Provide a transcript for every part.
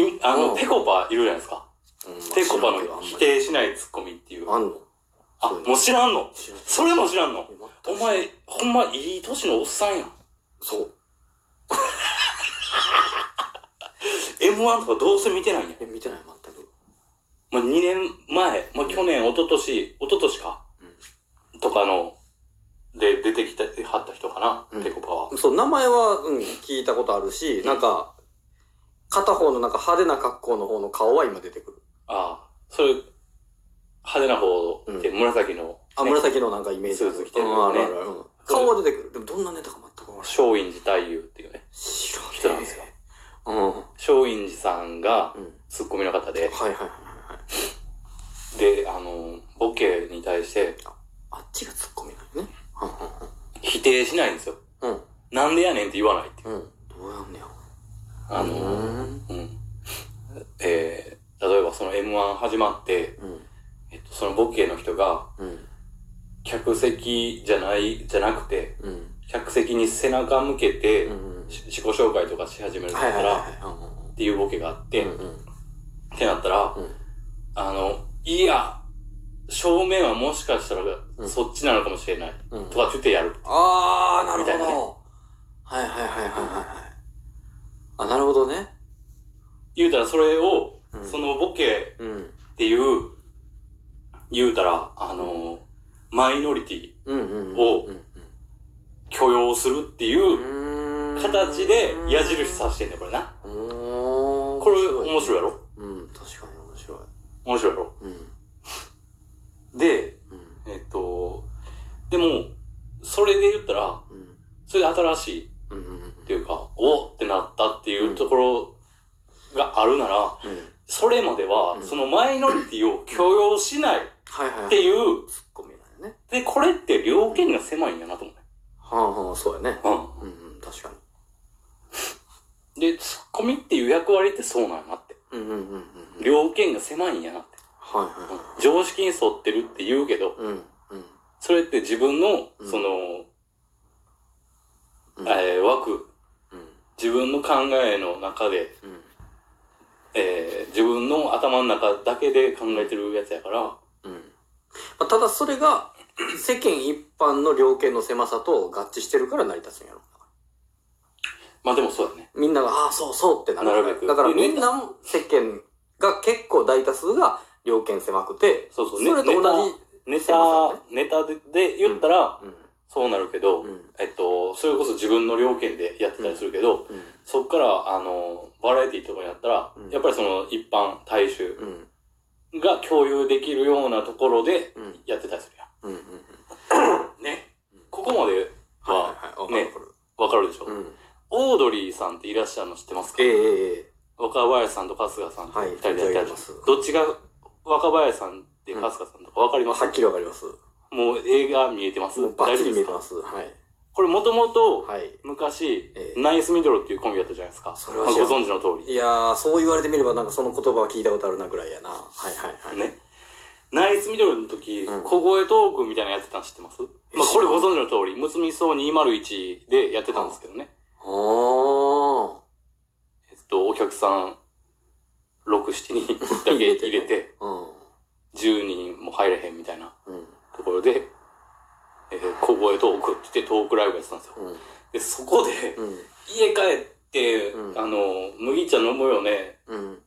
いあの、うん。ペコパいるじゃないですか。うん。ペコパの否定しないツッコミっていう。あんの？あ、もう知らんの？知らん。それも知らんの？お前、ほんまいい年のおっさんやん。そう。M1 とかどうせ見てないんや。え、見てない、全く。まあ、2年前、まあ、去年、一昨年、一昨年か、とかの、で出てきた、はった人かな、うん。ペコパは。そう、名前は、うん、聞いたことあるし、なんか、片方のなんか派手な格好の方の顔は今出てくる。ああ、それ、派手な方って紫の、あ、ね紫のなんかイメージスーツ着てるうんよねあるあるあるうん顔は出てくる。でもどんなネタか全くわからない。松陰寺太夫っていうね、知らん人なんですよ。うん。うん。松陰寺さんがツッコミの方で、はいはいはいはい。で、あの、ボケに対してあっちがツッコミなんよね。否定しないんですよ。うん。うん。なんでやねんって言わないっていう。うん。どうやんねや。あの、ううん。えー、例えばその M1 始まって、うん。えっと、そのボケの人が、うん。客席じゃない、じゃなくて、うん。客席に背中向けて、自己紹介とかし始めるから、はい。っていうボケがあって。ってなったら、うんあの、いや、正面はもしかしたら、うんそっちなのかもしれない。うんとかって言ってやる。あー、なるほみたいなねど。はいはいはいはいはいはい。あ、なるほどね。言うたらそれを、うんそのボケうん。っていう、言うたら、あの、マイノリティ。をうん許容するっていううん。形で矢印さしてんだよ、これな。これ面白いやろ？うん、確かに面白い。面白いやろ？うん。で、うん。えっと、でも、それで言ったら、うん。それで新しい。っていうか、おってなったっていうところがあるなら、うん。それまではう、んそのマイノリティを許容しないっ。ていう、ツッコミなんよね。で、これって両権が狭いんやなと思うね。はあはあ、そうやね。ううんうん、確かん。で、ツッコミっていう役割ってそうなんやなって。に。うんうんうんうん。両権が狭いんやなって。はいはいはい。常識に沿ってるって言うけど、うんうん。それって自分の、うんその、うんえー枠、うん。自分の考えの中で、うん。えー自分の頭の中だけで考えてるやつやから、うん。まあ、ただそれが、世間一般の量刑の狭さと合致してるから成り立つんやろ。まあでもそうだね。みんなが、ああ、そうそうってなる。なるべくだからでみんなも世間が結構大多数が量刑狭くて、そうそう、それと同じ。ネ狭さタ、ネタでで言ったら、うん。そうなるけど、うん。えっと、それこそ自分の両権でやってたりするけど、うん。そっから、あの、バラエティとかやったら、うんやっぱりその一般大衆うん。が共有できるようなところでうん。やってたりするやうん。うん。ん。ね。ここまではいははいはい。ねわかるでしょ？うん。オードリーさんっていらっしゃるの知ってますか？ええええ若林さんと春日さんってはい二人でやってますどっちが若林さんって春日さんとかわかります、はっきりわかります。もう映画見えてます？バッチリ見えてます。はい。これもともとはい。昔、ええナイスミドルっていうコンビだったじゃないですか。それはまあご存知の通り。いやー、そう言われてみればなんかその言葉は聞いたことあるなぐらいやな。はいはいはい。。ね。ナイスミドルの時、うん小声トークみたいなのやってたの知ってます？まあこれご存知の通り、むつみそう201でやってたんですけどね。あえっと、お客さん、6、7人だけ入れて、ー。うん。10人も入れへんみたいなろで、えー小声トークって言ってトークライブやってたんですよ。うん。で、そこで、うん。家帰って、うんあの、麦茶飲むよね、うん。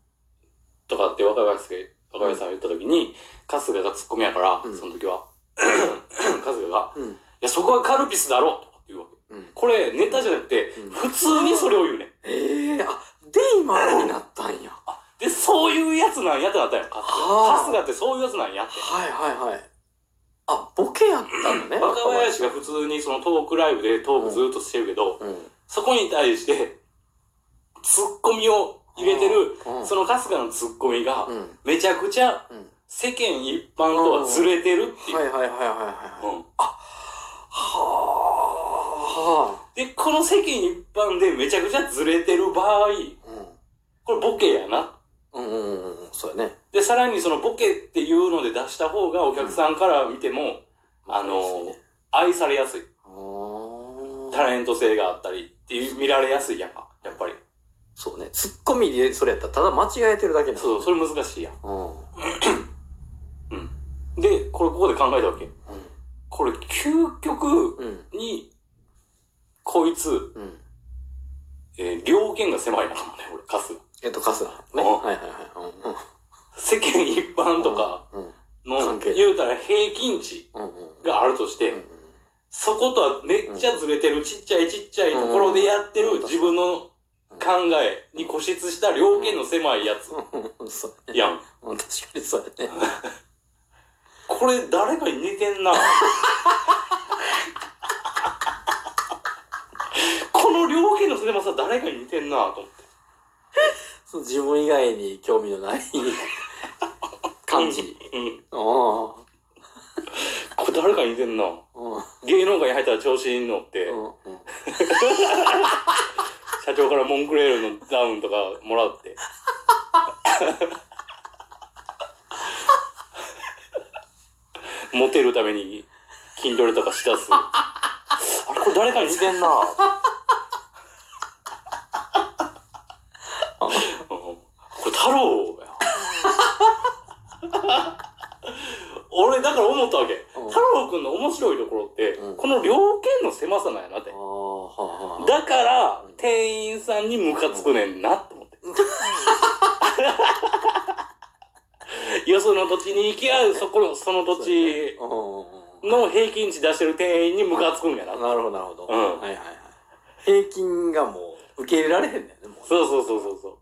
とかって若林若林さんが言った時に、春日がツッコミやから、うんその時は。春日が、うん。いや、そこはカルピスだろとかって言うわけ。うん。これ、ネタじゃなくて、うん普通にそれを言うね。ええー、あ、で今になったんや。はで、そういうやつなんやってなったんや、春日。ってそういうやつなんやって。いはいはい。あ、ボケやったのね。若林が普通にそのトークライブでトークずっとしてるけど、うん。そこに対して、ツッコミを入れてる、うんその春日のツッコミがう、ん。めちゃくちゃうん。世間一般とはずれてるっていう。はいはいはいはいはい。うんはで、この世間一般でめちゃくちゃずれてる場合、あ。これボケやな。うん。うんうんうんうん。そうやね。で、さらにそのボケっていうので出した方がお客さんから見ても、あのー愛されやすい。タレント性があったりっていう見られやすいやんか、やっぱり。そうね。ツッコミでそれやったらただ間違えてるだけなの。そう、それ難しいやん。うん。うん。で、これここで考えたわけ。これ、究極うん。に、こいつ、うん。えー両権が狭いなね、俺、カス。えっと、カスが。ね。うんはいはいはい。世間一般とかうん。うん。の関係、言うたら平均値うん。うん。があるとして、うんそことはめっちゃずれてるちっちゃいちっちゃいところでやってうんる自分の考えに固執した両権の狭いやつうん。そうね。やん。うん。確かにそうやね。これ誰かに似てんな。この両権の狭さ誰かに似てんなと思って。そう、自分以外に興味のない 感じ。うん。ああ。これ誰かに似てんな。うん。芸能界に入ったら調子に乗って、うん。うん。社長からモンクレールのダウンとかもらって。モテるために筋トレとかしだす。あれこれ誰かに似てんな。うんこれ太郎や。俺だから思ったわけ。うん太郎くんの面白いところって、うんこの両権の狭さなんやなってあ。あ、はあ、はあ。だから、店員さんにムカつくねんなって思って。よその土地に行きゃ、そこの、その土地うん。の平均値出してる店員にムカつくんやな。なるほど、なるほど。うんはいはいはい。平均がもう、受け入れられへんねんね、もう。そうそうそうそう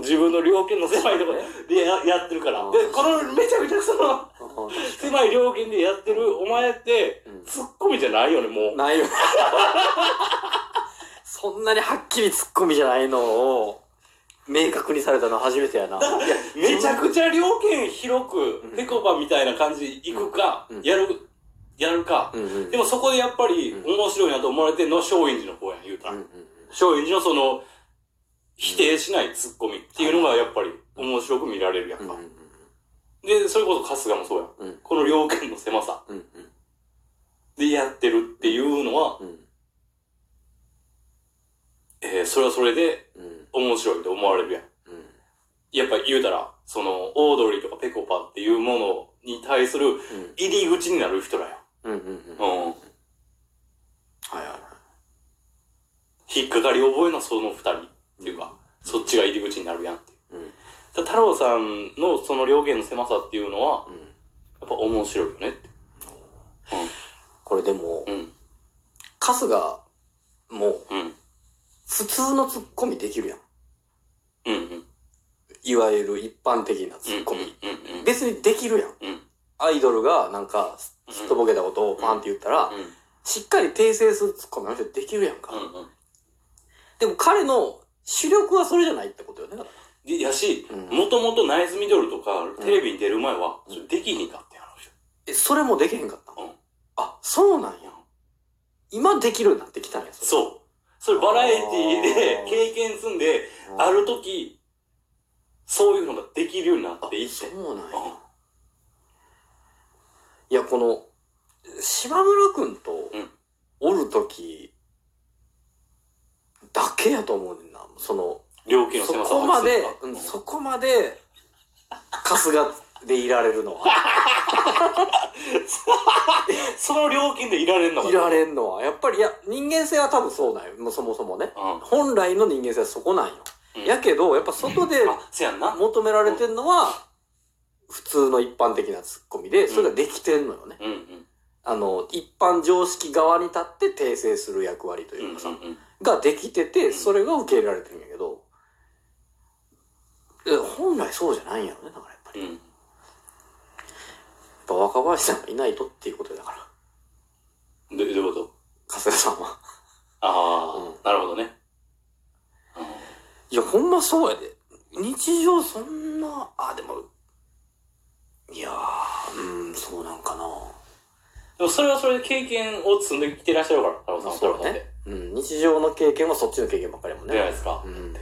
自分の両権の狭いところでややってるから。うんで、このめちゃくちゃその、うん狭い両権でやってるお前ってうん、ツッコミじゃないよね、もう。ないよ。そんなにはっきりツッコミじゃないのを、明確にされたの初めてやな。めちゃくちゃ両権広くう、んぺこぱみたいな感じで行くかうん、やる、やるか。でもそこでやっぱりうん面白いなと思われてるのは松陰寺の方やん、言うたら。松陰寺のその、否定しないツッコミっていうのがやっぱり面白く見られるやんか。で、それこそ春日もそうやん。うんこの両権の狭さでやってるっていうのは、うんえー、それはそれでうん面白いと思われるやん。うんやっぱり言うたら、その、オードリーとかペコパっていうものに対するうん入り口になる人らやうんうんうんん。うん。はいはいはい。引っかかり覚えのその二人っていうか、そっちが入り口になるやんっていう。うんだ太郎さんのその両言の狭さっていうのは、うんやっぱ面白いよねって。これでも、うん。春日もうん。普通のツッコミできるやん。うん。うん。いわゆる一般的なツうん。ッコミ。うん。うん。別にできるやん。うん。アイドルがなんか、すっとぼけたことをパンって言ったら、うん。しっかり訂正するツッコミの人できるやんか。うん。うん。でも彼の主力はそれじゃないってことよね。だかで、やしう、んもともとナイスミドルとか、テレビに出る前は、それできひんかったよ、あの人。らえ、それもできへんかったの？うんあ、そうなんや。今できるようになってきたんや。う。そう。それバラエティであー経験積んで、ある時、そういうのができるようになっていって。そうなんや。うんいや、この、島村くんとうん、おるとき、だけやと思うね。その、両家のそ狭さをこまでうんそこまで、春日でいられるのは、その料金でいられんのかいられんのは、やっぱり、いや、人間性は多分そうなんよ。もうそもそもね。うん。本来の人間性はそこなんよ。うんやけど、やっぱ外で。求められてんのは、普通の一般的なツッコミで、それができてんのよね。うんうん。あの、一般常識側に立って訂正する役割とうんうんいうかさ、うん。ができてて、んそれが受け入れられてるんやけど、え本来そうじゃないんやろね、だからやっぱり。やっうん。ぱ若林さんがいないとっていうことだから、どどういうこと？春日さんは。ああ、うんなるほどね。いや、ほんまそうやで。日常そんな、あ、でも、いやー、うん、そうなんかな。でもそれはそれで経験を積んできてらっしゃるから、太郎さんは。そうだね。うん、日常の経験はそっちの経験ばっかりやもんね。じゃないですか。うん。